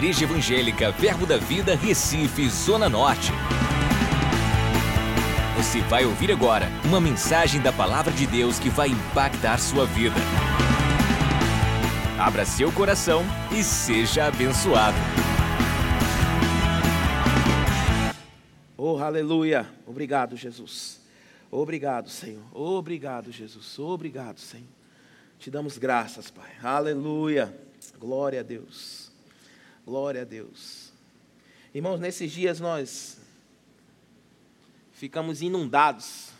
Igreja Evangélica Verbo da Vida, Recife, Zona Norte. Você vai ouvir agora uma mensagem da Palavra de Deus que vai impactar sua vida. Abra seu coração e seja abençoado. Oh, aleluia. Obrigado, Jesus. Obrigado, Senhor. Obrigado, Jesus. Obrigado, Senhor. Te damos graças, Pai. Aleluia. Glória a Deus. Glória a Deus. Irmãos, nesses dias nós ficamos inundados,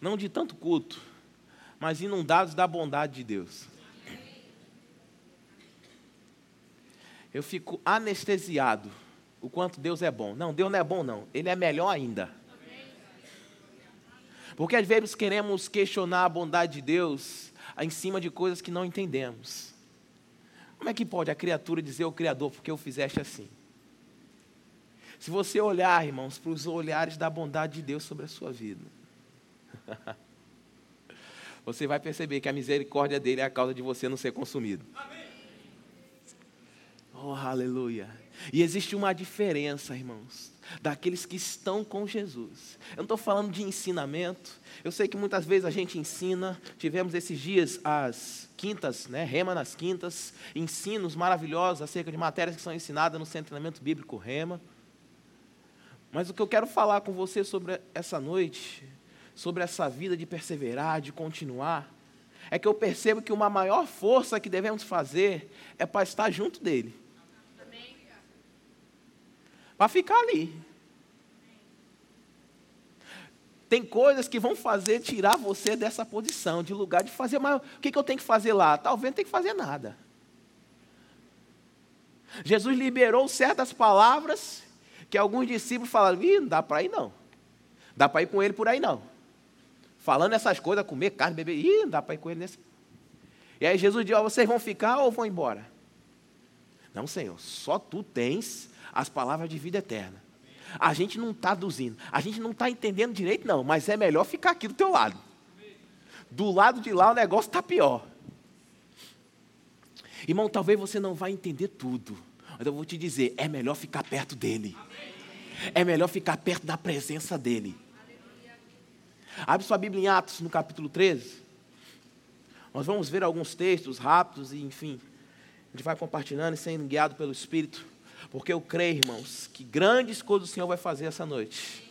não de tanto culto, mas inundados da bondade de Deus. Eu fico anestesiado o quanto Deus é bom. Não, Deus não é bom, não. Ele é melhor ainda. Porque às vezes queremos questionar a bondade de Deus em cima de coisas que não entendemos. Como é que pode a criatura dizer ao Criador, porque eu fizeste assim? Se você olhar, irmãos, para os olhares da bondade de Deus sobre a sua vida, você vai perceber que a misericórdia dele é a causa de você não ser consumido. Amém. Oh, aleluia. E existe uma diferença, irmãos, daqueles que estão com Jesus. Eu não estou falando de ensinamento. Eu sei que muitas vezes a gente ensina. Tivemos esses dias as quintas, né, Rema nas quintas, ensinos maravilhosos acerca de matérias que são ensinadas no Centro de Treinamento Bíblico Rema. Mas o que eu quero falar com você sobre essa noite, sobre essa vida de perseverar, de continuar, é que eu percebo que uma maior força que devemos fazer é para estar junto dele para ficar ali. Tem coisas que vão fazer tirar você dessa posição, de lugar de fazer, mas o que, que eu tenho que fazer lá? Talvez não tenha que fazer nada. Jesus liberou certas palavras que alguns discípulos falaram: Ih, não dá para ir não. Dá para ir com ele por aí não. Falando essas coisas, comer carne, beber, ih, não dá para ir com ele nesse. E aí Jesus disse: oh, vocês vão ficar ou vão embora? Não, Senhor, só tu tens as palavras de vida eterna. A gente não está aduzindo, a gente não está entendendo direito, não, mas é melhor ficar aqui do teu lado. Do lado de lá o negócio está pior. Irmão, talvez você não vai entender tudo, mas eu vou te dizer: é melhor ficar perto dele. É melhor ficar perto da presença dele. Abre sua Bíblia em Atos, no capítulo 13. Nós vamos ver alguns textos rápidos e, enfim, a gente vai compartilhando e sendo guiado pelo Espírito. Porque eu creio, irmãos, que grandes coisas o Senhor vai fazer essa noite.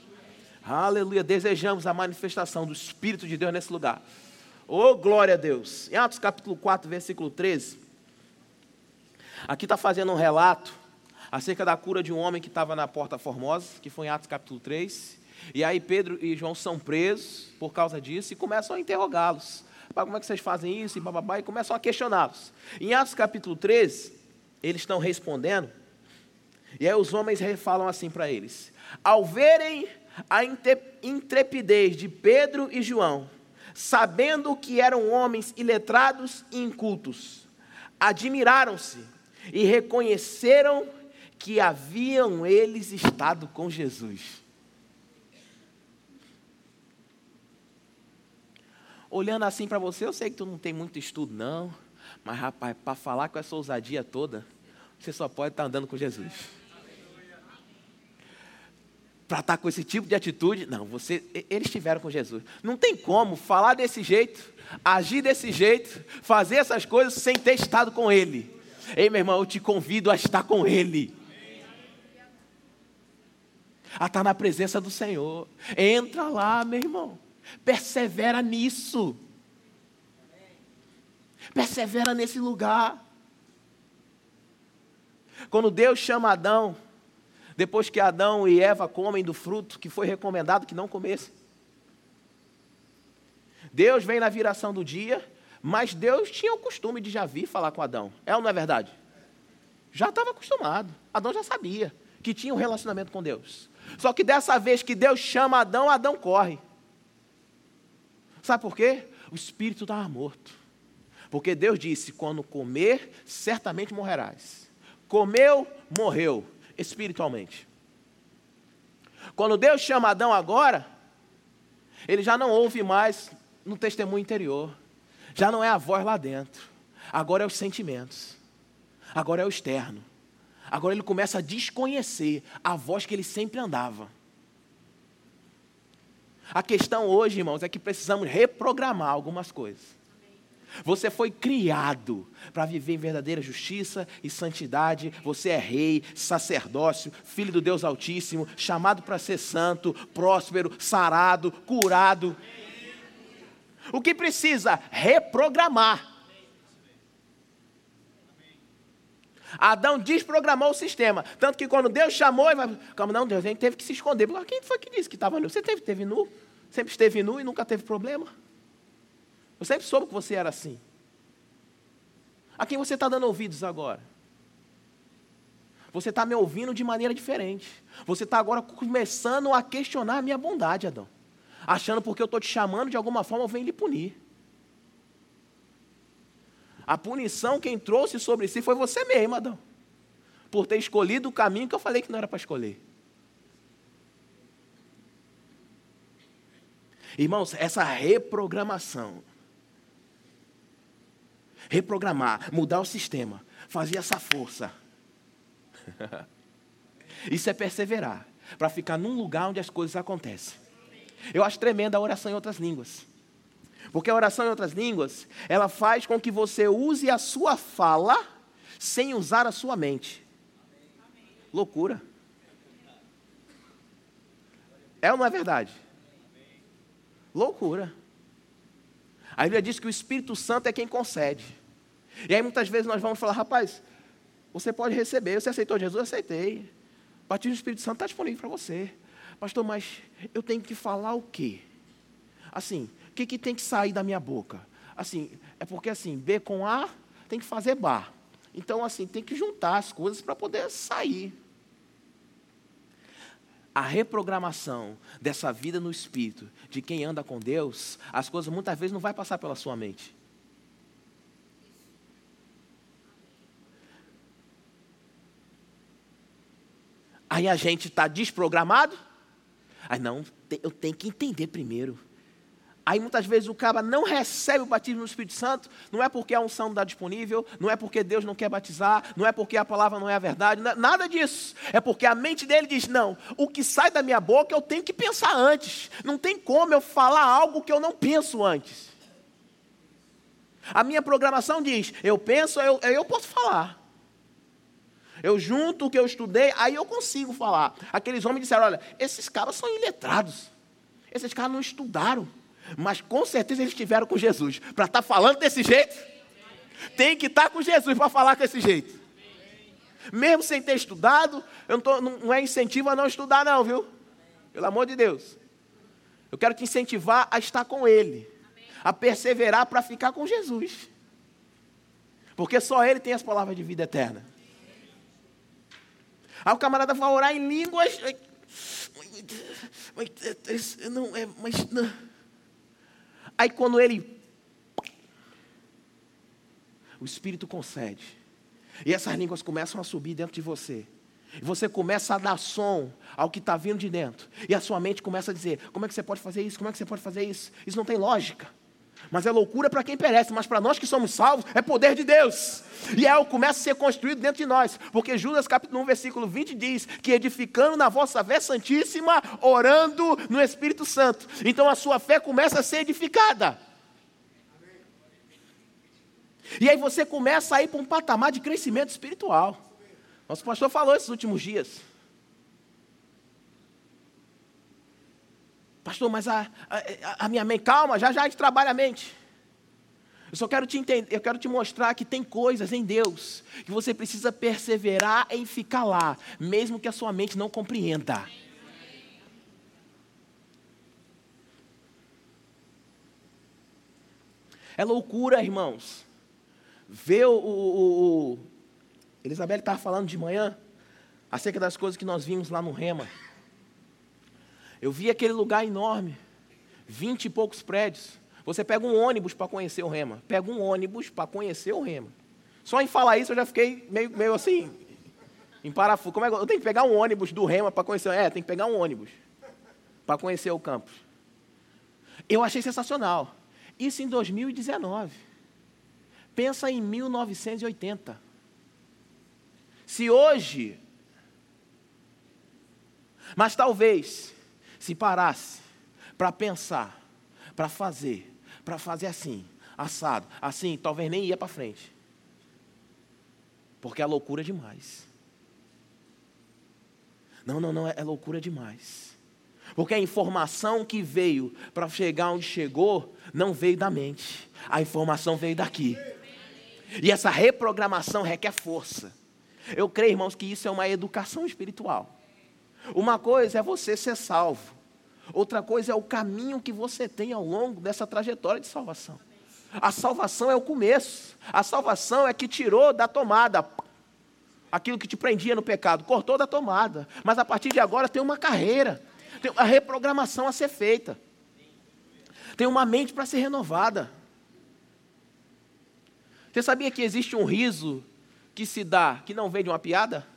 Aleluia. Desejamos a manifestação do Espírito de Deus nesse lugar. Oh, glória a Deus. Em Atos capítulo 4, versículo 13. Aqui está fazendo um relato acerca da cura de um homem que estava na Porta Formosa, que foi em Atos capítulo 3. E aí Pedro e João são presos por causa disso e começam a interrogá-los. Como é que vocês fazem isso? E, bababá, e começam a questioná-los. Em Atos capítulo 13, eles estão respondendo e aí os homens falam assim para eles: Ao verem a intrepidez de Pedro e João, sabendo que eram homens iletrados e incultos, admiraram-se e reconheceram que haviam eles estado com Jesus. Olhando assim para você, eu sei que tu não tem muito estudo, não, mas rapaz, para falar com essa ousadia toda, você só pode estar tá andando com Jesus para estar com esse tipo de atitude. Não, você, eles estiveram com Jesus. Não tem como falar desse jeito, agir desse jeito, fazer essas coisas sem ter estado com Ele. Ei, meu irmão, eu te convido a estar com Ele. A estar na presença do Senhor. Entra lá, meu irmão. Persevera nisso. Persevera nesse lugar. Quando Deus chama Adão, depois que Adão e Eva comem do fruto que foi recomendado que não comessem. Deus vem na viração do dia, mas Deus tinha o costume de já vir falar com Adão. É ou não é verdade? Já estava acostumado. Adão já sabia que tinha um relacionamento com Deus. Só que dessa vez que Deus chama Adão, Adão corre. Sabe por quê? O espírito estava morto. Porque Deus disse: quando comer, certamente morrerás. Comeu, morreu espiritualmente. Quando Deus chama Adão agora, ele já não ouve mais no testemunho interior, já não é a voz lá dentro, agora é os sentimentos. agora é o externo. Agora ele começa a desconhecer a voz que ele sempre andava. A questão hoje, irmãos, é que precisamos reprogramar algumas coisas. Você foi criado para viver em verdadeira justiça e santidade. Você é rei, sacerdócio, filho do Deus Altíssimo, chamado para ser santo, próspero, sarado, curado. O que precisa? Reprogramar. Adão desprogramou o sistema. Tanto que quando Deus chamou, ele vai, calma, não, Deus, teve que se esconder. Quem foi que disse que estava nu? Você teve, teve nu? Sempre esteve nu e nunca teve problema? Eu sempre soube que você era assim. A quem você está dando ouvidos agora? Você está me ouvindo de maneira diferente. Você está agora começando a questionar a minha bondade, Adão. Achando porque eu estou te chamando, de alguma forma eu venho lhe punir. A punição quem trouxe sobre si foi você mesmo, Adão. Por ter escolhido o caminho que eu falei que não era para escolher. Irmãos, essa reprogramação, reprogramar, mudar o sistema, fazer essa força. Isso é perseverar, para ficar num lugar onde as coisas acontecem. Eu acho tremenda a oração em outras línguas. Porque a oração em outras línguas, ela faz com que você use a sua fala sem usar a sua mente. Loucura. É ou não é verdade? Loucura. A Bíblia diz que o Espírito Santo é quem concede. E aí muitas vezes nós vamos falar, rapaz, você pode receber, você aceitou Jesus? Aceitei. Batismo do Espírito Santo está disponível para você. Pastor, mas eu tenho que falar o quê? Assim, o que, que tem que sair da minha boca? Assim, é porque assim, B com A tem que fazer bar. Então, assim, tem que juntar as coisas para poder sair. A reprogramação dessa vida no espírito, de quem anda com Deus, as coisas muitas vezes não vai passar pela sua mente. Aí a gente está desprogramado. Aí não, eu tenho que entender primeiro. Aí muitas vezes o cara não recebe o batismo no Espírito Santo, não é porque a unção não está disponível, não é porque Deus não quer batizar, não é porque a palavra não é a verdade, é nada disso. É porque a mente dele diz: não, o que sai da minha boca eu tenho que pensar antes. Não tem como eu falar algo que eu não penso antes. A minha programação diz: eu penso, eu, eu posso falar. Eu junto o que eu estudei, aí eu consigo falar. Aqueles homens disseram: olha, esses caras são iletrados, esses caras não estudaram. Mas com certeza eles estiveram com Jesus. Para estar tá falando desse jeito, tem que estar tá com Jesus para falar desse jeito. Mesmo sem ter estudado, não, tô, não é incentivo a não estudar, não, viu? Pelo amor de Deus. Eu quero te incentivar a estar com Ele, a perseverar para ficar com Jesus. Porque só Ele tem as palavras de vida eterna. Aí o camarada vai orar em línguas. Mas, não, é, mas não. Aí quando ele. O Espírito concede. E essas línguas começam a subir dentro de você. E você começa a dar som ao que está vindo de dentro. E a sua mente começa a dizer: como é que você pode fazer isso? Como é que você pode fazer isso? Isso não tem lógica. Mas é loucura para quem perece, mas para nós que somos salvos, é poder de Deus. E é que começa a ser construído dentro de nós. Porque Judas capítulo 1, versículo 20 diz que edificando na vossa fé santíssima, orando no Espírito Santo. Então a sua fé começa a ser edificada. E aí você começa a ir para um patamar de crescimento espiritual. Nosso pastor falou esses últimos dias. Pastor, mas a, a, a minha mente, calma, já já a gente trabalha a mente. Eu só quero te entender, eu quero te mostrar que tem coisas em Deus que você precisa perseverar em ficar lá, mesmo que a sua mente não compreenda. É loucura, irmãos. Ver o, o, o Elizabeth estava falando de manhã acerca das coisas que nós vimos lá no Rema. Eu vi aquele lugar enorme, vinte e poucos prédios. Você pega um ônibus para conhecer o Rema. Pega um ônibus para conhecer o Rema. Só em falar isso eu já fiquei meio, meio assim, em parafuso. Como é que eu tenho que pegar um ônibus do Rema para conhecer? É, tem que pegar um ônibus para conhecer o campus. Eu achei sensacional. Isso em 2019. Pensa em 1980. Se hoje, mas talvez, se parasse para pensar, para fazer, para fazer assim, assado, assim, talvez nem ia para frente. Porque é loucura demais. Não, não, não, é, é loucura demais. Porque a informação que veio para chegar onde chegou não veio da mente, a informação veio daqui. E essa reprogramação requer força. Eu creio, irmãos, que isso é uma educação espiritual. Uma coisa é você ser salvo, outra coisa é o caminho que você tem ao longo dessa trajetória de salvação. A salvação é o começo, a salvação é que tirou da tomada aquilo que te prendia no pecado, cortou da tomada, mas a partir de agora tem uma carreira, tem uma reprogramação a ser feita, tem uma mente para ser renovada. Você sabia que existe um riso que se dá, que não vem de uma piada?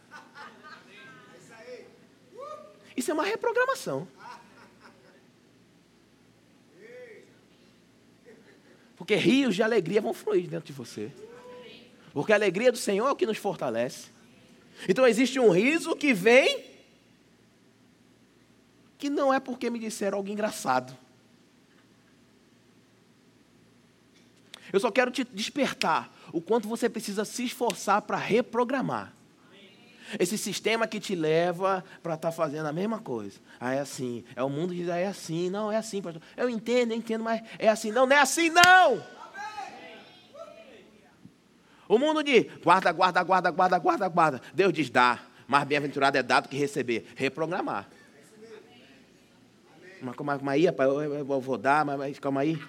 Isso é uma reprogramação. Porque rios de alegria vão fluir dentro de você. Porque a alegria do Senhor é o que nos fortalece. Então existe um riso que vem, que não é porque me disseram algo engraçado. Eu só quero te despertar o quanto você precisa se esforçar para reprogramar. Esse sistema que te leva para estar tá fazendo a mesma coisa. Ah, é assim. É o mundo diz, ah, é assim. Não, é assim, pastor. Eu entendo, eu entendo, mas é assim. Não, não é assim, não. O mundo diz, guarda, guarda, guarda, guarda, guarda, guarda. Deus diz, dá. Mas bem-aventurado é dado que receber. Reprogramar. Mas calma, calma aí, rapaz, eu vou dar, mas calma aí.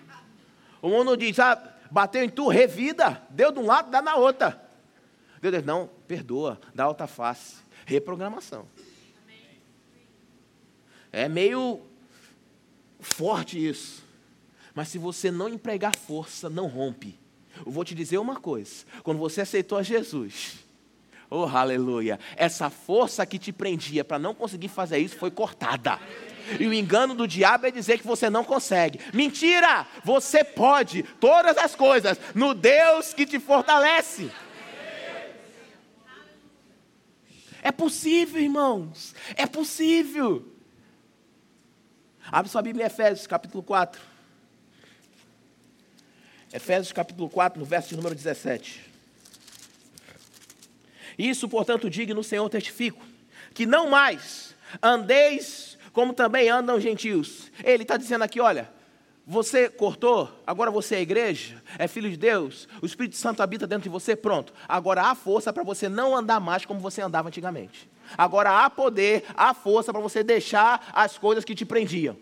O mundo diz, ah, bateu em tu, revida. Deu de um lado, dá na outra. Deus diz, não, perdoa, dá outra face. Reprogramação. É meio forte isso. Mas se você não empregar força, não rompe. Eu vou te dizer uma coisa: quando você aceitou a Jesus, oh aleluia, essa força que te prendia para não conseguir fazer isso foi cortada. E o engano do diabo é dizer que você não consegue. Mentira! Você pode todas as coisas no Deus que te fortalece. É possível, irmãos. É possível. Abre sua Bíblia em Efésios, capítulo 4. Efésios, capítulo 4, no verso número 17. Isso, portanto, digo no Senhor testifico, que não mais andeis como também andam gentios. Ele está dizendo aqui, olha, você cortou, agora você é igreja, é filho de Deus, o Espírito Santo habita dentro de você, pronto. Agora há força para você não andar mais como você andava antigamente. Agora há poder, há força para você deixar as coisas que te prendiam.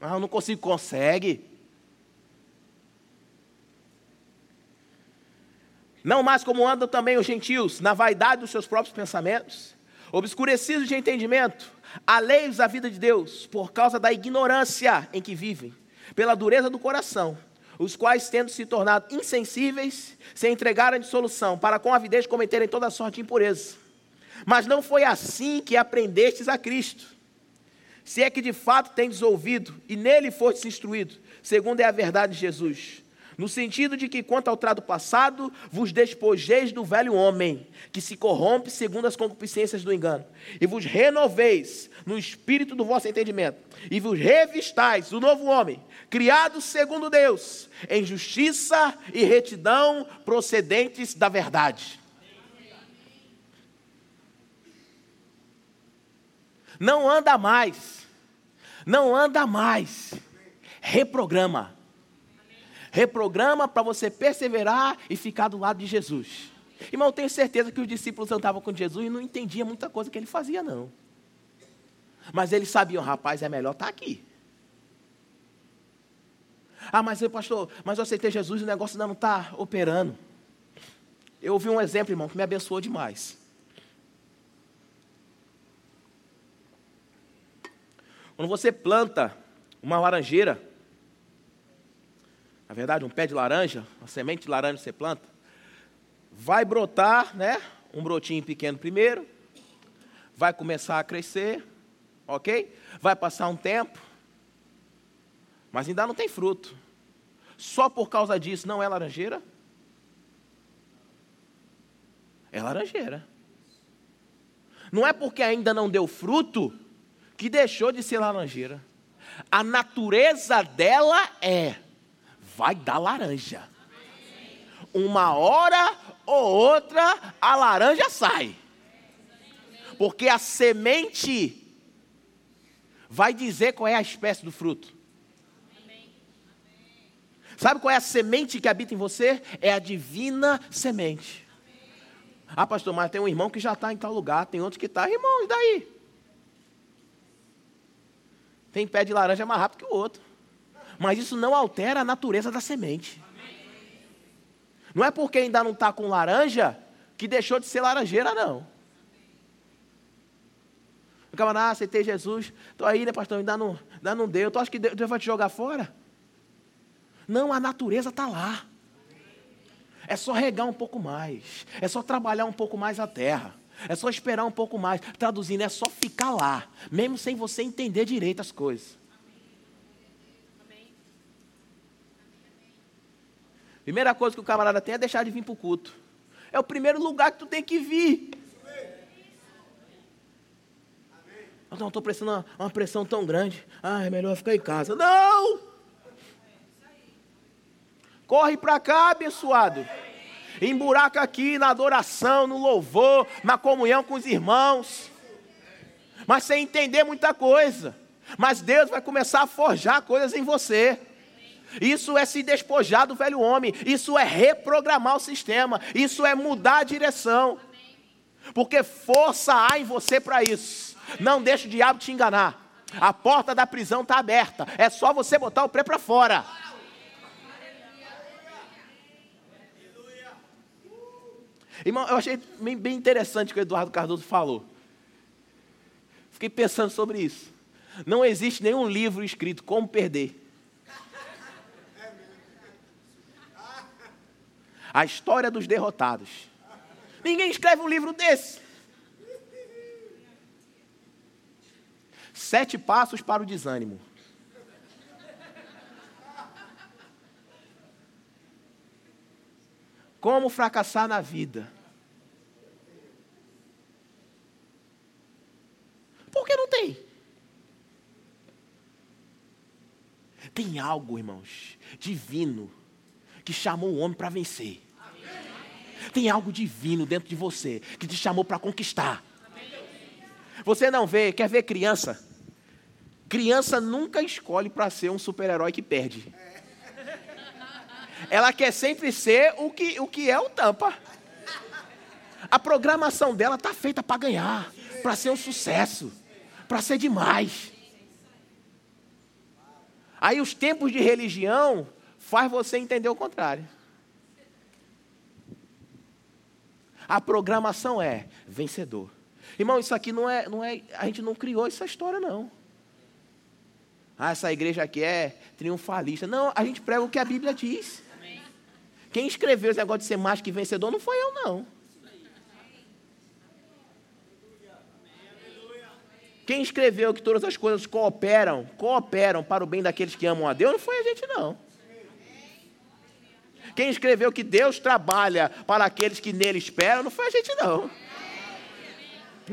Ah, eu não consigo, consegue. Não mais como andam também os gentios, na vaidade dos seus próprios pensamentos, obscurecidos de entendimento, alheios à vida de Deus, por causa da ignorância em que vivem, pela dureza do coração, os quais, tendo se tornado insensíveis, se entregaram à dissolução, para com avidez cometerem toda sorte de impureza. Mas não foi assim que aprendestes a Cristo. Se é que de fato tendes ouvido e nele fostes instruído, segundo é a verdade de Jesus no sentido de que, quanto ao trato passado, vos despojeis do velho homem, que se corrompe segundo as concupiscências do engano, e vos renoveis no espírito do vosso entendimento, e vos revistais do novo homem, criado segundo Deus, em justiça e retidão procedentes da verdade. Não anda mais, não anda mais, reprograma reprograma para você perseverar e ficar do lado de Jesus. Irmão, eu tenho certeza que os discípulos andavam com Jesus e não entendiam muita coisa que ele fazia, não. Mas eles sabiam, rapaz, é melhor estar tá aqui. Ah, mas pastor, mas eu aceitei Jesus e o negócio ainda não está operando. Eu ouvi um exemplo, irmão, que me abençoou demais. Quando você planta uma laranjeira, na verdade, um pé de laranja, uma semente de laranja você planta, vai brotar, né? Um brotinho pequeno primeiro, vai começar a crescer, ok? Vai passar um tempo, mas ainda não tem fruto. Só por causa disso não é laranjeira? é laranjeira. Não é porque ainda não deu fruto que deixou de ser laranjeira. A natureza dela é vai dar laranja. Uma hora ou outra a laranja sai. Porque a semente vai dizer qual é a espécie do fruto. Sabe qual é a semente que habita em você? É a divina semente. Ah, pastor, mas tem um irmão que já está em tal lugar, tem outro que está. Irmão, e daí? Tem pé de laranja mais rápido que o outro. Mas isso não altera a natureza da semente. Não é porque ainda não está com laranja que deixou de ser laranjeira, não. O camarada, ah, aceitei Jesus, estou aí, né, pastor? Ainda não, ainda não deu. Tu acha que Deus vai te jogar fora? Não, a natureza está lá. É só regar um pouco mais. É só trabalhar um pouco mais a terra. É só esperar um pouco mais. Traduzindo, é só ficar lá, mesmo sem você entender direito as coisas. Primeira coisa que o camarada tem é deixar de vir para o culto. É o primeiro lugar que tu tem que vir. Não, estou prestando uma, uma, pressão tão grande. Ah, é melhor ficar em casa. Não! Corre para cá, abençoado. Emburaca aqui na adoração, no louvor, na comunhão com os irmãos. Mas sem entender muita coisa. Mas Deus vai começar a forjar coisas em você. Isso é se despojar do velho homem. Isso é reprogramar o sistema. Isso é mudar a direção. Porque força há em você para isso. Não deixe o diabo te enganar. A porta da prisão está aberta. É só você botar o pé para fora. Irmão, eu achei bem interessante o que o Eduardo Cardoso falou. Fiquei pensando sobre isso. Não existe nenhum livro escrito como perder. A história dos derrotados. Ninguém escreve um livro desse. Sete passos para o desânimo. Como fracassar na vida? Por que não tem? Tem algo, irmãos, divino, que chamou o homem para vencer. Tem algo divino dentro de você que te chamou para conquistar. Você não vê, quer ver criança? Criança nunca escolhe para ser um super-herói que perde ela quer sempre ser o que, o que é o tampa. A programação dela está feita para ganhar, para ser um sucesso, para ser demais. Aí os tempos de religião faz você entender o contrário. A programação é vencedor. Irmão, isso aqui não é, não é, a gente não criou essa história não. Ah, essa igreja aqui é triunfalista. Não, a gente prega o que a Bíblia diz. Quem escreveu esse negócio de ser mais que vencedor não foi eu, não. Quem escreveu que todas as coisas cooperam, cooperam para o bem daqueles que amam a Deus, não foi a gente, não. Quem escreveu que Deus trabalha para aqueles que nele esperam, não foi a gente, não.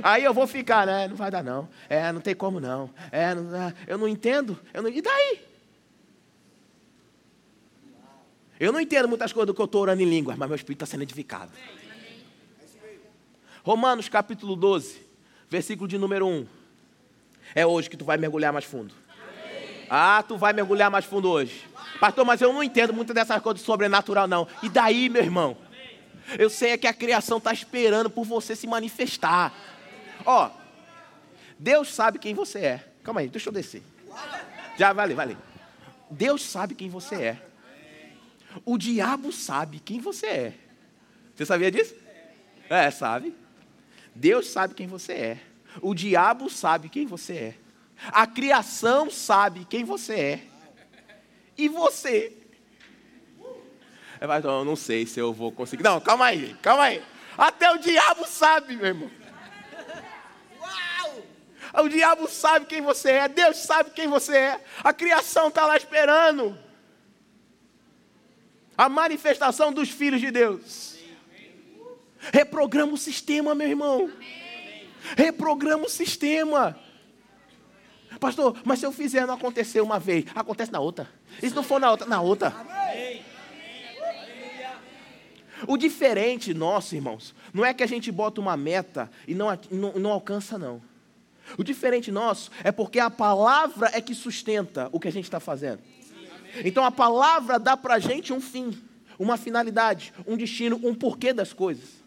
Aí eu vou ficar, né? Não vai dar, não. É, não tem como, não. É, não, eu não entendo. Eu não, e daí? Eu não entendo muitas coisas do que eu estou orando em línguas, mas meu espírito está sendo edificado. Romanos capítulo 12, versículo de número 1. É hoje que tu vai mergulhar mais fundo. Ah, tu vai mergulhar mais fundo hoje. Pastor, mas eu não entendo muito dessas coisas sobrenatural, não. E daí, meu irmão? Eu sei é que a criação está esperando por você se manifestar. Ó, Deus sabe quem você é. Calma aí, deixa eu descer. Já, vale, vale. Deus sabe quem você é. O diabo sabe quem você é. Você sabia disso? É, sabe. Deus sabe quem você é. O diabo sabe quem você é. A criação sabe quem você é. E você? É, eu não sei se eu vou conseguir. Não, calma aí, calma aí. Até o diabo sabe, meu irmão. O diabo sabe quem você é, Deus sabe quem você é. A criação está lá esperando a manifestação dos filhos de Deus. Reprograma o sistema, meu irmão. Reprograma o sistema. Pastor, mas se eu fizer não acontecer uma vez, acontece na outra. E se não for na outra, na outra. O diferente nosso, irmãos, não é que a gente bota uma meta e não, não, não alcança, não. O diferente nosso é porque a palavra é que sustenta o que a gente está fazendo. Então a palavra dá para a gente um fim, uma finalidade, um destino, um porquê das coisas.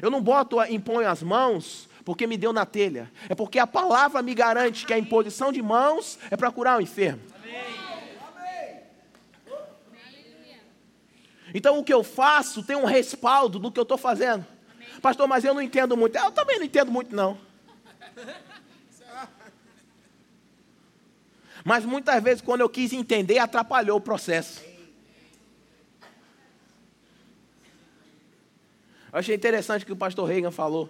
Eu não boto, imponho as mãos porque me deu na telha. É porque a palavra me garante que a imposição de mãos é para curar o enfermo. Então o que eu faço tem um respaldo do que eu estou fazendo. Pastor, mas eu não entendo muito. Eu também não entendo muito, não. Mas muitas vezes, quando eu quis entender, atrapalhou o processo. Eu achei interessante o que o pastor Reagan falou.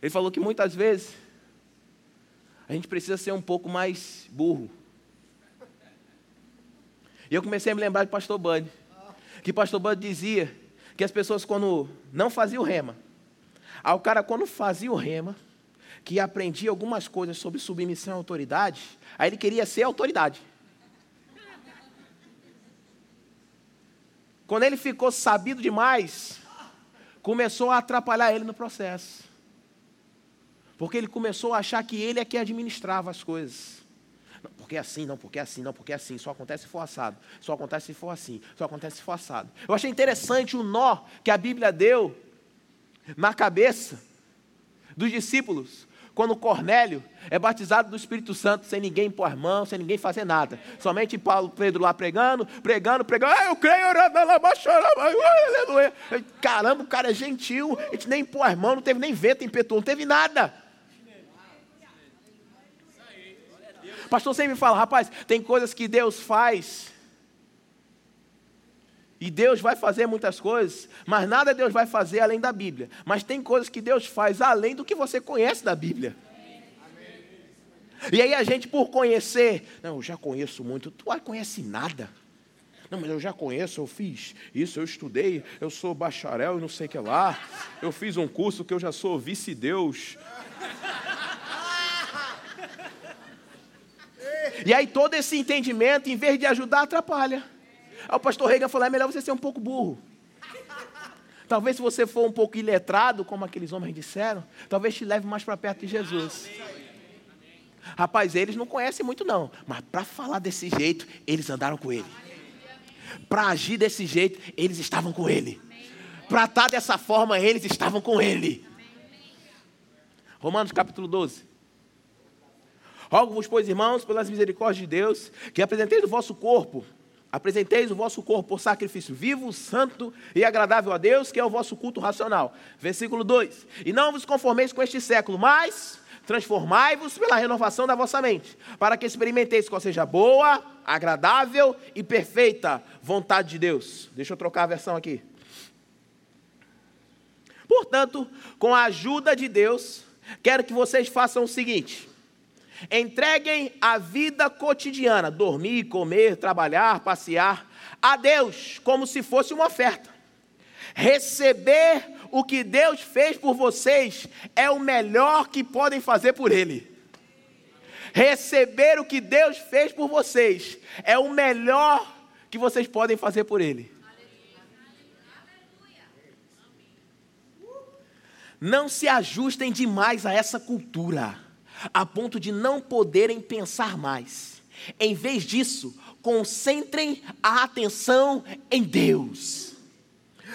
Ele falou que muitas vezes a gente precisa ser um pouco mais burro. E eu comecei a me lembrar de pastor Bud. Que pastor Bud dizia que as pessoas quando não faziam rema, aí o cara quando fazia o rema, que aprendia algumas coisas sobre submissão à autoridade, aí ele queria ser autoridade. Quando ele ficou sabido demais, começou a atrapalhar ele no processo. Porque ele começou a achar que ele é que administrava as coisas. Não, porque é assim, não, porque é assim, não, porque é assim. Só acontece se for assado. Só acontece se for assim. Só acontece se for assado. Eu achei interessante o nó que a Bíblia deu na cabeça dos discípulos quando Cornélio é batizado do Espírito Santo sem ninguém pôr as mãos, sem ninguém fazer nada. Somente Paulo, Pedro lá pregando, pregando, pregando. Ah, eu creio, aleluia. Caramba, o cara é gentil, a gente nem pôr as mãos, não teve nem vento impetuoso, não teve nada. Pastor sempre fala, rapaz, tem coisas que Deus faz. E Deus vai fazer muitas coisas, mas nada Deus vai fazer além da Bíblia. Mas tem coisas que Deus faz além do que você conhece da Bíblia. E aí a gente, por conhecer, não, eu já conheço muito, tu não conhece nada. Não, mas eu já conheço, eu fiz isso, eu estudei, eu sou bacharel e não sei o que lá. Eu fiz um curso que eu já sou vice-deus. E aí todo esse entendimento, em vez de ajudar, atrapalha. Aí o pastor Reagan falou: é melhor você ser um pouco burro. Talvez se você for um pouco iletrado, como aqueles homens disseram, talvez te leve mais para perto de Jesus. Rapaz, eles não conhecem muito não, mas para falar desse jeito, eles andaram com ele. Para agir desse jeito, eles estavam com ele. Para estar dessa forma, eles estavam com ele. Romanos capítulo 12. Rogo-vos, pois, irmãos, pelas misericórdias de Deus, que apresenteis o vosso corpo, apresenteis o vosso corpo por sacrifício vivo, santo e agradável a Deus, que é o vosso culto racional. Versículo 2: E não vos conformeis com este século, mas transformai-vos pela renovação da vossa mente, para que experimenteis qual seja boa, agradável e perfeita vontade de Deus. Deixa eu trocar a versão aqui. Portanto, com a ajuda de Deus, quero que vocês façam o seguinte: Entreguem a vida cotidiana, dormir, comer, trabalhar, passear, a Deus como se fosse uma oferta. Receber o que Deus fez por vocês é o melhor que podem fazer por Ele. Receber o que Deus fez por vocês é o melhor que vocês podem fazer por Ele. Não se ajustem demais a essa cultura a ponto de não poderem pensar mais. Em vez disso, concentrem a atenção em Deus.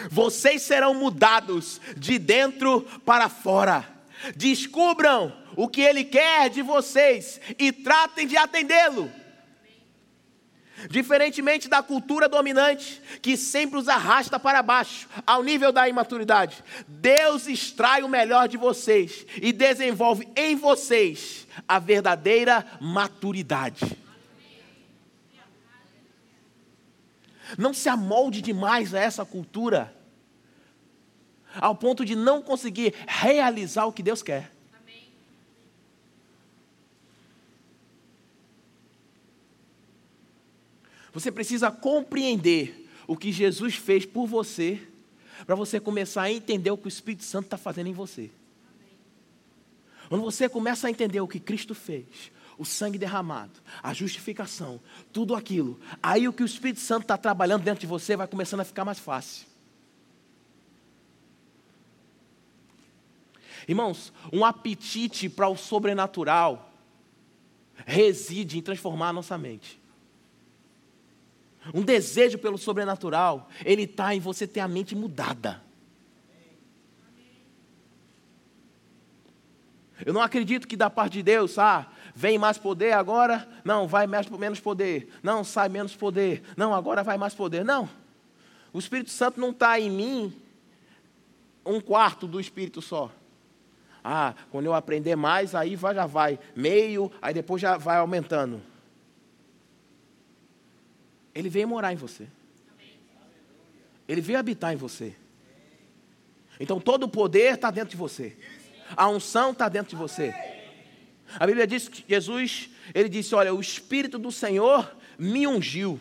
Vocês serão mudados de dentro para fora. Descubram o que Ele quer de vocês e tratem de atendê-lo. Diferentemente da cultura dominante, que sempre os arrasta para baixo, ao nível da imaturidade, Deus extrai o melhor de vocês e desenvolve em vocês a verdadeira maturidade. Não se amolde demais a essa cultura, ao ponto de não conseguir realizar o que Deus quer. Você precisa compreender o que Jesus fez por você, para você começar a entender o que o Espírito Santo está fazendo em você. Quando você começa a entender o que Cristo fez, o sangue derramado, a justificação, tudo aquilo, aí o que o Espírito Santo está trabalhando dentro de você vai começando a ficar mais fácil. Irmãos, um apetite para o sobrenatural reside em transformar a nossa mente. Um desejo pelo sobrenatural, ele está em você ter a mente mudada. Eu não acredito que da parte de Deus, ah, vem mais poder agora, não, vai mais, menos poder, não, sai menos poder, não, agora vai mais poder. Não. O Espírito Santo não está em mim um quarto do Espírito só. Ah, quando eu aprender mais, aí vai, já vai meio, aí depois já vai aumentando. Ele veio morar em você. Ele veio habitar em você. Então todo o poder está dentro de você. A unção está dentro de você. A Bíblia diz que Jesus, ele disse: Olha, o Espírito do Senhor me ungiu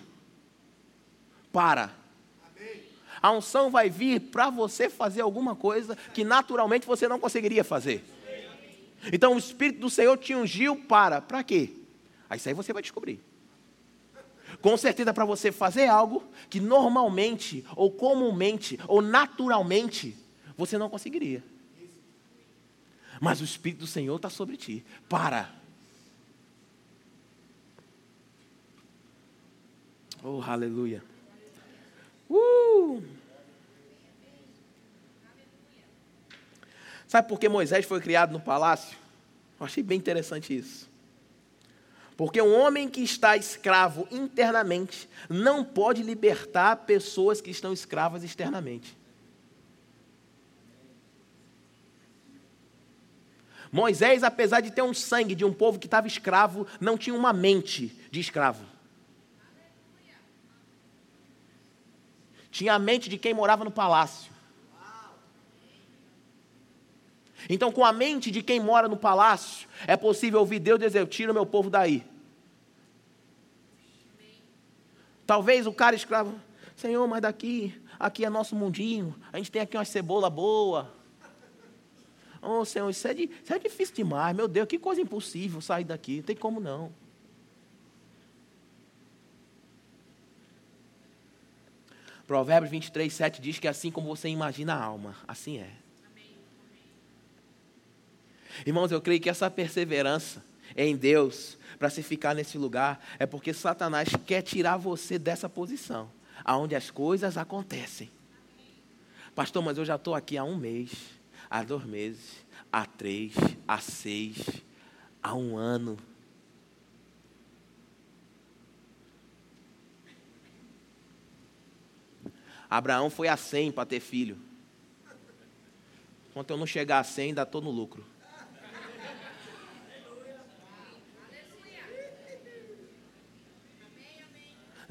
para. A unção vai vir para você fazer alguma coisa que naturalmente você não conseguiria fazer. Então o Espírito do Senhor te ungiu para. Para quê? Aí isso aí você vai descobrir. Com certeza para você fazer algo que normalmente, ou comumente, ou naturalmente, você não conseguiria mas o Espírito do Senhor está sobre ti. Para. Oh, aleluia. Uh! Sabe por que Moisés foi criado no palácio? Eu achei bem interessante isso. Porque um homem que está escravo internamente não pode libertar pessoas que estão escravas externamente. Moisés, apesar de ter um sangue de um povo que estava escravo, não tinha uma mente de escravo. Tinha a mente de quem morava no palácio. Então, com a mente de quem mora no palácio, é possível ouvir Deus dizer: Eu tiro meu povo daí. Talvez o cara escravo, Senhor, mas daqui, aqui é nosso mundinho, a gente tem aqui uma cebola boa. Oh, Senhor, isso é, de, isso é difícil demais. Meu Deus, que coisa impossível sair daqui. Não tem como não. Provérbios 23, 7 diz que assim como você imagina a alma, assim é. Irmãos, eu creio que essa perseverança em Deus, para se ficar nesse lugar, é porque Satanás quer tirar você dessa posição, aonde as coisas acontecem. Pastor, mas eu já estou aqui há um mês há dois meses, há três, há seis, há um ano. Abraão foi a 100 para ter filho. Enquanto eu não chegar a 100, ainda estou no lucro.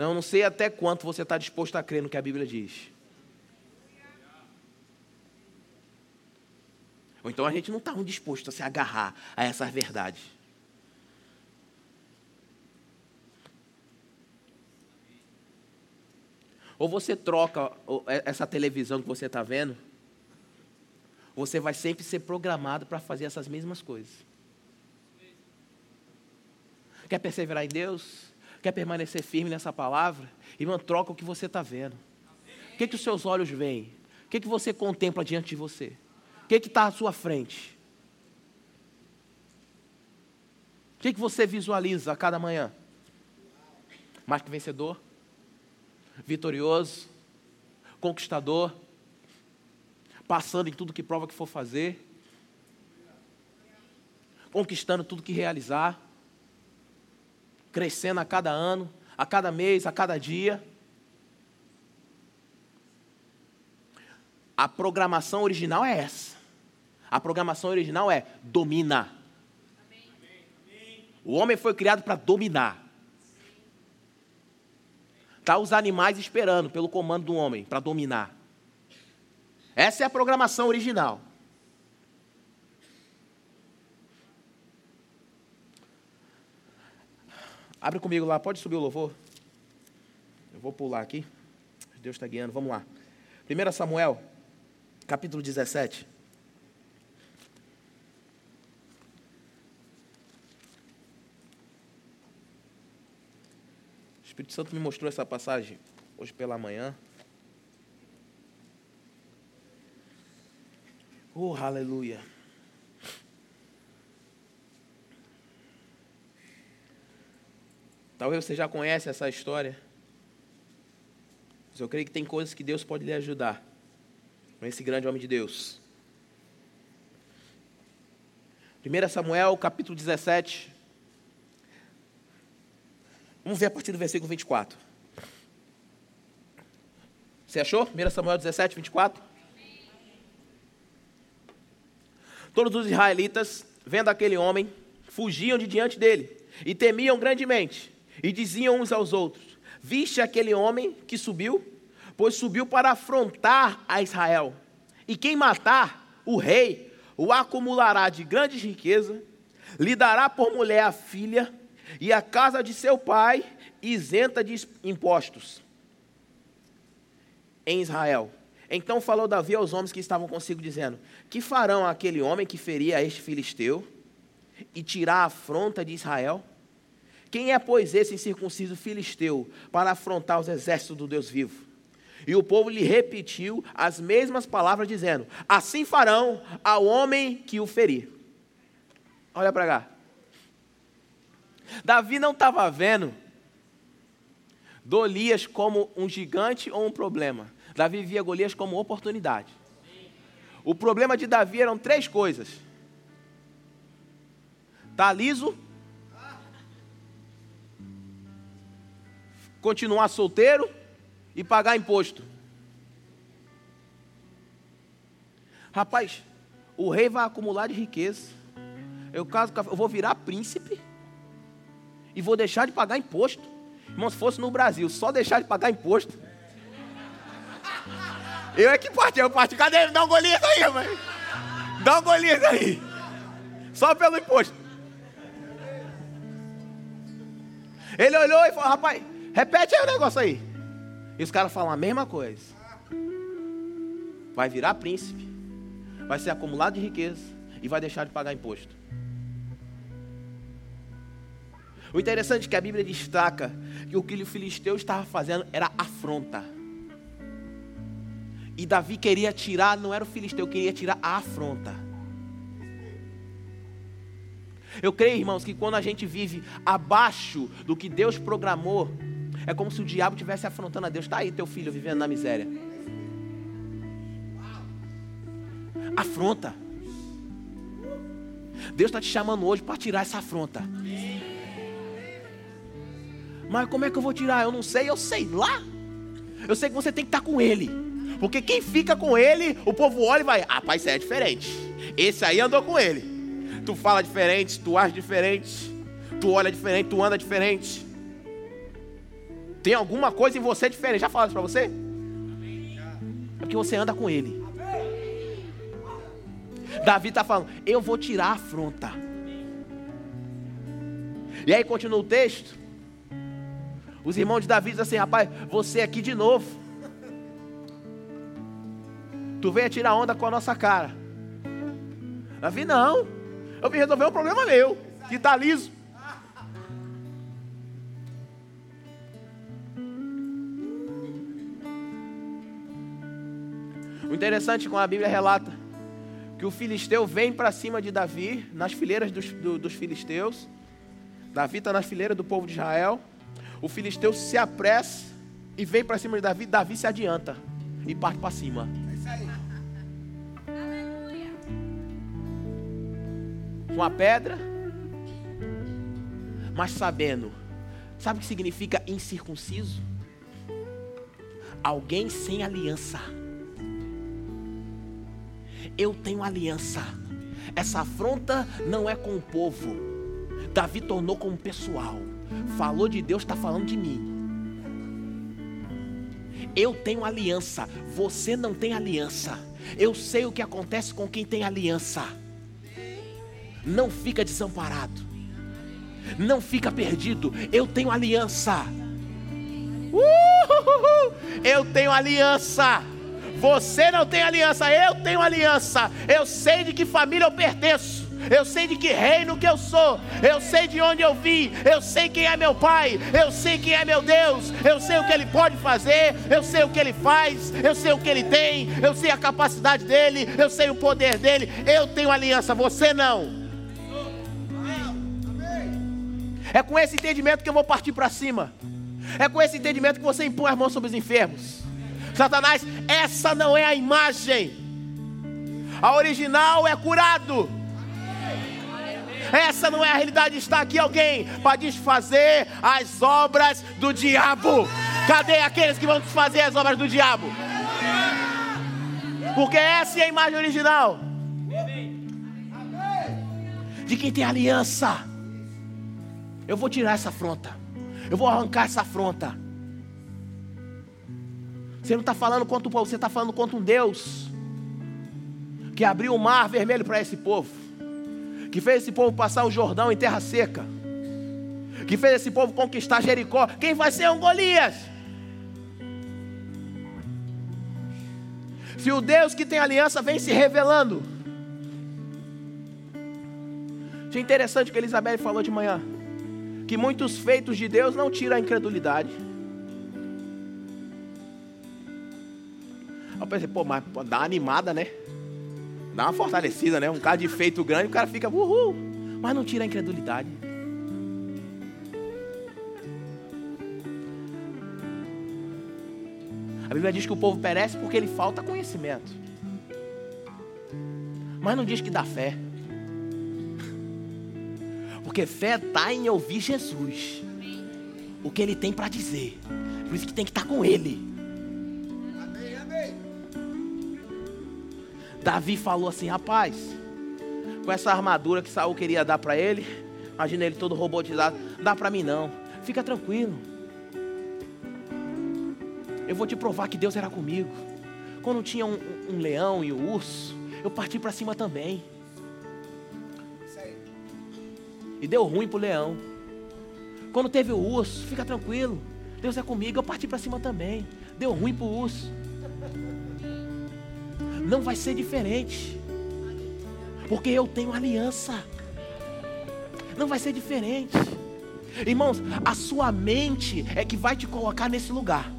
Não, não sei até quanto você está disposto a crer no que a Bíblia diz. Ou então a gente não está disposto a se agarrar a essas verdades. Ou você troca essa televisão que você está vendo, você vai sempre ser programado para fazer essas mesmas coisas. Quer perseverar em Deus? Quer permanecer firme nessa palavra? Irmão, troca o que você está vendo. O que, que os seus olhos veem? O que, que você contempla diante de você? que está à sua frente? O que, que você visualiza a cada manhã? Mais que vencedor? Vitorioso? Conquistador? Passando em tudo que prova que for fazer? Conquistando tudo que realizar? Crescendo a cada ano, a cada mês, a cada dia? A programação original é essa. A programação original é domina. O homem foi criado para dominar. Tá os animais esperando pelo comando do homem para dominar. Essa é a programação original. Abre comigo lá, pode subir o louvor. vou pular aqui. Deus está guiando, vamos lá. 1 Samuel, capítulo 17. O Espírito Santo me mostrou essa passagem hoje pela manhã. Oh, aleluia. Talvez você já conhece essa história. Mas eu creio que tem coisas que Deus pode lhe ajudar. Com esse grande homem de Deus. 1 Samuel, capítulo 17. Vamos ver a partir do versículo 24. Você achou? 1 Samuel 17, 24? Todos os israelitas, vendo aquele homem, fugiam de diante dele e temiam grandemente, e diziam uns aos outros: Viste aquele homem que subiu? Pois subiu para afrontar a Israel. E quem matar o rei o acumulará de grandes riquezas, lhe dará por mulher a filha, e a casa de seu pai isenta de impostos em Israel. Então falou Davi aos homens que estavam consigo, dizendo: Que farão aquele homem que feria a este filisteu e tirar a afronta de Israel? Quem é, pois, esse incircunciso filisteu para afrontar os exércitos do Deus vivo? E o povo lhe repetiu as mesmas palavras, dizendo: Assim farão ao homem que o ferir. Olha para cá. Davi não estava vendo Golias como um gigante ou um problema. Davi via Golias como oportunidade. O problema de Davi eram três coisas: tá liso, continuar solteiro e pagar imposto. Rapaz, o rei vai acumular de riqueza. Eu, caso, eu vou virar príncipe e vou deixar de pagar imposto. Irmão, se fosse no Brasil, só deixar de pagar imposto. Eu é que parti, eu parti. Cadê ele? Dá um golinho aí, mãe. Dá um golinho aí. Só pelo imposto. Ele olhou e falou, rapaz, repete aí o negócio aí. E os caras falam a mesma coisa. Vai virar príncipe, vai ser acumulado de riqueza e vai deixar de pagar imposto. O interessante é que a Bíblia destaca que o que o filisteu estava fazendo era afronta. E Davi queria tirar, não era o filisteu, queria tirar a afronta. Eu creio, irmãos, que quando a gente vive abaixo do que Deus programou, é como se o diabo estivesse afrontando a Deus. Está aí teu filho vivendo na miséria. Afronta. Deus está te chamando hoje para tirar essa afronta. Mas como é que eu vou tirar? Eu não sei, eu sei lá. Eu sei que você tem que estar tá com ele. Porque quem fica com ele, o povo olha e vai, ah, pai, isso é diferente. Esse aí andou com ele. Tu fala diferente, tu age diferente, tu olha diferente, tu anda diferente. Tem alguma coisa em você diferente. Já falaram para você? É porque você anda com ele. Davi está falando, eu vou tirar a afronta. E aí continua o texto. Os irmãos de Davi dizem assim: rapaz, você aqui de novo. Tu veio tirar onda com a nossa cara. Davi, não. Eu vim resolver um problema meu, que está liso. O interessante com a Bíblia relata que o filisteu vem para cima de Davi, nas fileiras dos, do, dos filisteus. Davi está na fileira do povo de Israel. O filisteu se apressa e vem para cima de Davi. Davi se adianta e parte para cima. É isso aí. Com a pedra, mas sabendo. Sabe o que significa incircunciso? Alguém sem aliança. Eu tenho aliança. Essa afronta não é com o povo. Davi tornou com o pessoal. Falou de Deus, está falando de mim. Eu tenho aliança, você não tem aliança. Eu sei o que acontece com quem tem aliança. Não fica desamparado. Não fica perdido. Eu tenho aliança. Uh! Eu tenho aliança. Você não tem aliança, eu tenho aliança. Eu sei de que família eu pertenço. Eu sei de que reino que eu sou. Eu sei de onde eu vim. Eu sei quem é meu pai. Eu sei quem é meu Deus. Eu sei o que ele pode fazer. Eu sei o que ele faz. Eu sei o que ele tem. Eu sei a capacidade dele. Eu sei o poder dele. Eu tenho aliança. Você não. É com esse entendimento que eu vou partir para cima. É com esse entendimento que você impõe as mãos sobre os enfermos. Satanás, essa não é a imagem. A original é curado. Essa não é a realidade. Está aqui alguém para desfazer as obras do diabo. Cadê aqueles que vão desfazer as obras do diabo? Porque essa é a imagem original. De quem tem aliança. Eu vou tirar essa afronta. Eu vou arrancar essa afronta. Você não está falando contra o povo, você está falando contra um Deus que abriu o mar vermelho para esse povo, que fez esse povo passar o Jordão em terra seca, que fez esse povo conquistar Jericó. Quem vai ser um Golias? Se o Deus que tem aliança vem se revelando. Achei interessante o que Elizabeth falou de manhã. Que muitos feitos de Deus não tiram a incredulidade. Eu pensei, pô, mas dá uma animada, né? Dá uma fortalecida, né? Um cara de feito grande, o cara fica, uhul. Mas não tira a incredulidade. A Bíblia diz que o povo perece porque ele falta conhecimento. Mas não diz que dá fé. Porque fé está em ouvir Jesus. O que ele tem para dizer. Por isso que tem que estar tá com ele. Davi falou assim: rapaz, com essa armadura que Saul queria dar para ele, imagina ele todo robotizado, dá para mim não, fica tranquilo. Eu vou te provar que Deus era comigo. Quando tinha um, um leão e um urso, eu parti para cima também. E deu ruim pro leão. Quando teve o urso, fica tranquilo. Deus é comigo, eu parti para cima também. Deu ruim pro urso não vai ser diferente. Porque eu tenho aliança. Não vai ser diferente. Irmãos, a sua mente é que vai te colocar nesse lugar.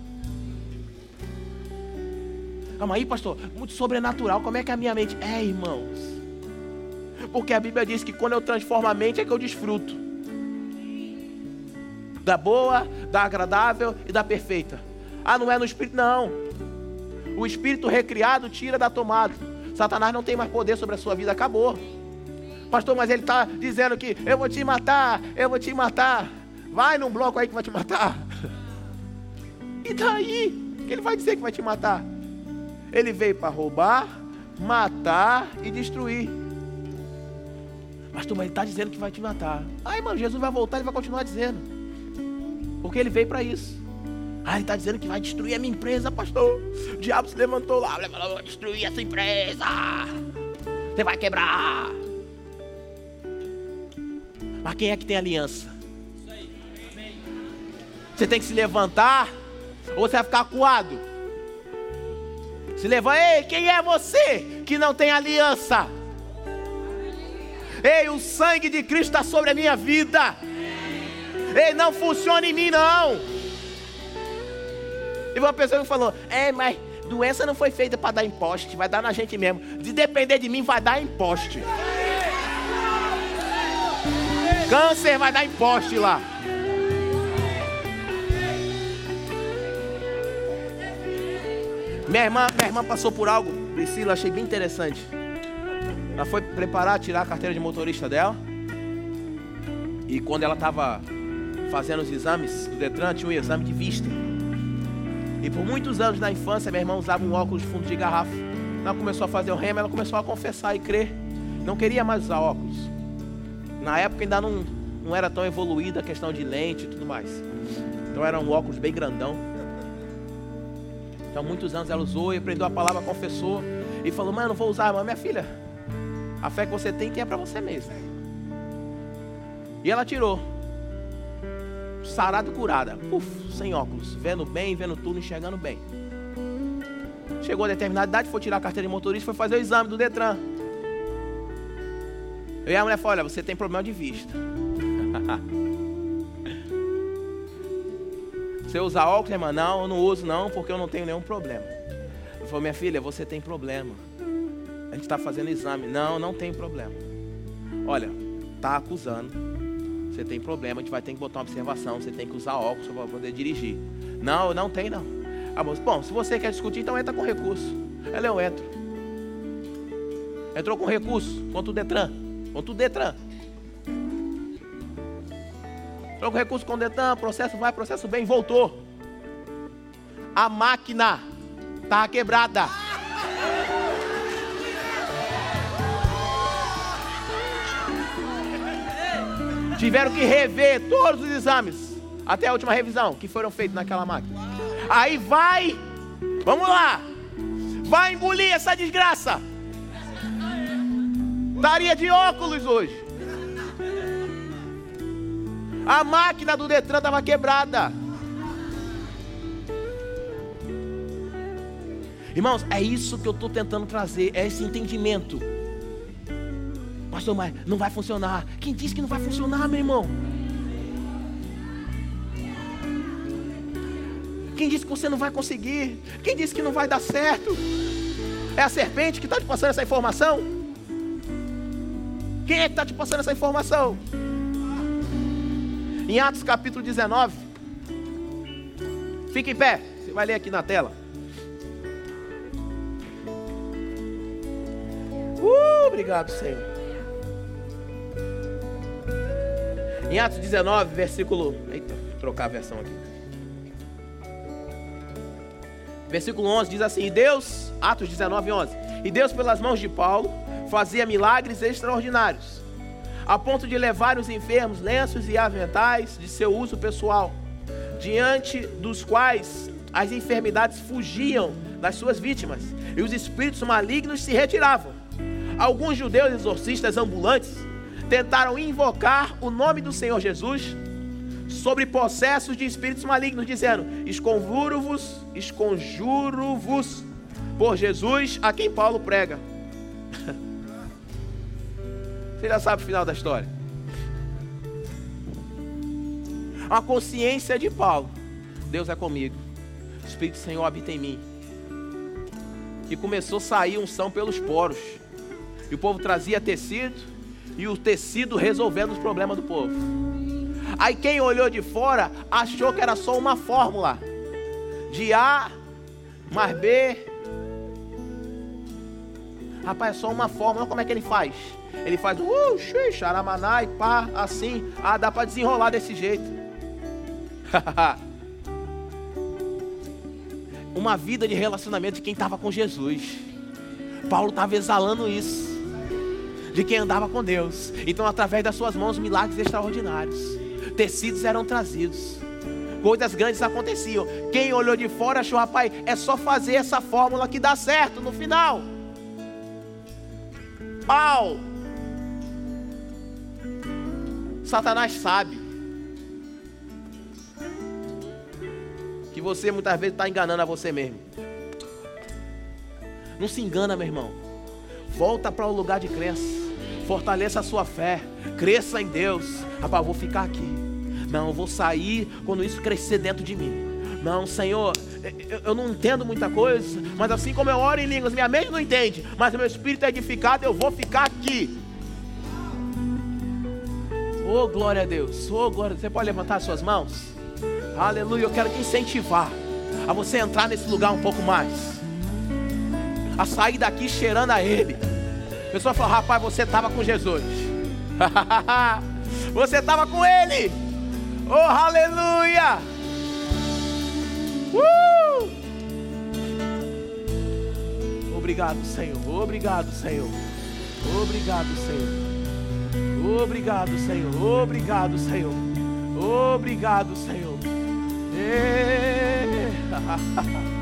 Calma aí, pastor. Muito sobrenatural. Como é que é a minha mente? É, irmãos. Porque a Bíblia diz que quando eu transformo a mente é que eu desfruto. Da boa, da agradável e da perfeita. Ah, não é no espírito, não. O espírito recriado tira da tomada. Satanás não tem mais poder sobre a sua vida, acabou. Pastor, mas ele está dizendo que eu vou te matar, eu vou te matar. Vai num bloco aí que vai te matar. E daí? Que ele vai dizer que vai te matar? Ele veio para roubar, matar e destruir. Pastor, mas ele está dizendo que vai te matar. Ai, mano, Jesus vai voltar e vai continuar dizendo. Porque ele veio para isso. Ah, ele está dizendo que vai destruir a minha empresa, pastor. O diabo se levantou lá, falou, vou destruir essa empresa. Você vai quebrar. Mas quem é que tem aliança? Você tem que se levantar ou você vai ficar acuado? Se levanta, ei, quem é você que não tem aliança? Ei, o sangue de Cristo está sobre a minha vida. Ei, não funciona em mim não. E uma pessoa me falou: É, mas doença não foi feita para dar imposto, vai dar na gente mesmo. De depender de mim, vai dar imposto. Câncer vai dar imposto lá. Minha irmã, minha irmã passou por algo, Priscila, achei bem interessante. Ela foi preparar, tirar a carteira de motorista dela. E quando ela estava fazendo os exames do Detran, tinha um exame de vista. E por muitos anos na infância, minha irmã usava um óculos de fundo de garrafa. Ela começou a fazer o remo, ela começou a confessar e crer. Não queria mais usar óculos. Na época ainda não, não era tão evoluída a questão de lente e tudo mais. Então era um óculos bem grandão. Então muitos anos ela usou e aprendeu a palavra, confessou. E falou, eu não vou usar, mas minha filha, a fé que você tem, tem é para você mesmo. E ela tirou. Sarada e curada. Uf, sem óculos, vendo bem, vendo tudo, enxergando bem. Chegou a determinada idade, foi tirar a carteira de motorista, foi fazer o exame do Detran. E a mulher falou: Olha, você tem problema de vista. você usa óculos, irmã? Não, eu não uso não, porque eu não tenho nenhum problema. Ele falou: Minha filha, você tem problema. A gente está fazendo exame. Não, não tem problema. Olha, está acusando. Você tem problema, a gente vai ter que botar uma observação. Você tem que usar óculos para poder dirigir. Não, não tem não. Ah, moça, bom, se você quer discutir, então entra com recurso. Ela eu entro. Entrou com recurso contra o Detran. Contra o Detran. Entrou com recurso contra o Detran, processo vai, processo bem, voltou. A máquina está quebrada. Tiveram que rever todos os exames, até a última revisão que foram feitos naquela máquina. Aí vai, vamos lá, vai engolir essa desgraça. Estaria de óculos hoje. A máquina do Detran estava quebrada. Irmãos, é isso que eu estou tentando trazer, é esse entendimento. Pastor, mas não vai funcionar. Quem disse que não vai funcionar, meu irmão? Quem disse que você não vai conseguir? Quem disse que não vai dar certo? É a serpente que está te passando essa informação? Quem é que está te passando essa informação? Em Atos capítulo 19, fique em pé, você vai ler aqui na tela. Uh, obrigado, Senhor. Em Atos 19, versículo. Eita, vou trocar a versão aqui. Versículo 11 diz assim: E Deus, Atos 19, 11. E Deus, pelas mãos de Paulo, fazia milagres extraordinários, a ponto de levar os enfermos lenços e aventais de seu uso pessoal, diante dos quais as enfermidades fugiam das suas vítimas e os espíritos malignos se retiravam. Alguns judeus exorcistas ambulantes tentaram invocar o nome do Senhor Jesus sobre possessos de espíritos malignos, dizendo: Esconjuro-vos, esconjuro-vos por Jesus a quem Paulo prega. Você já sabe o final da história. A consciência de Paulo: Deus é comigo, o Espírito do Senhor habita em mim. E começou a sair unção pelos poros. E o povo trazia tecido, e o tecido resolvendo os problemas do povo. Aí quem olhou de fora achou que era só uma fórmula de A mais B. Rapaz, é só uma fórmula, como é que ele faz? Ele faz uh, e pá, assim. Ah, dá para desenrolar desse jeito. uma vida de relacionamento de quem estava com Jesus. Paulo estava exalando isso de quem andava com Deus. Então, através das suas mãos, milagres extraordinários, tecidos eram trazidos, coisas grandes aconteciam. Quem olhou de fora achou, rapaz, é só fazer essa fórmula que dá certo no final. Pau! Satanás sabe que você muitas vezes está enganando a você mesmo. Não se engana, meu irmão. Volta para o lugar de crença fortaleça a sua fé, cresça em Deus. Rapaz, eu vou ficar aqui. Não, eu vou sair quando isso crescer dentro de mim. Não, Senhor, eu não entendo muita coisa, mas assim como eu oro em línguas, minha mente não entende, mas meu espírito é edificado, eu vou ficar aqui. Oh, glória a Deus. Oh, glória. Você pode levantar as suas mãos? Aleluia. Eu quero te incentivar a você entrar nesse lugar um pouco mais. A sair daqui cheirando a Ele a pessoa fala, rapaz, você estava com Jesus. você estava com Ele. Oh, aleluia! Uh! Obrigado, Senhor. Obrigado, Senhor. Obrigado, Senhor. Obrigado, Senhor. Obrigado, Senhor. Obrigado, Senhor.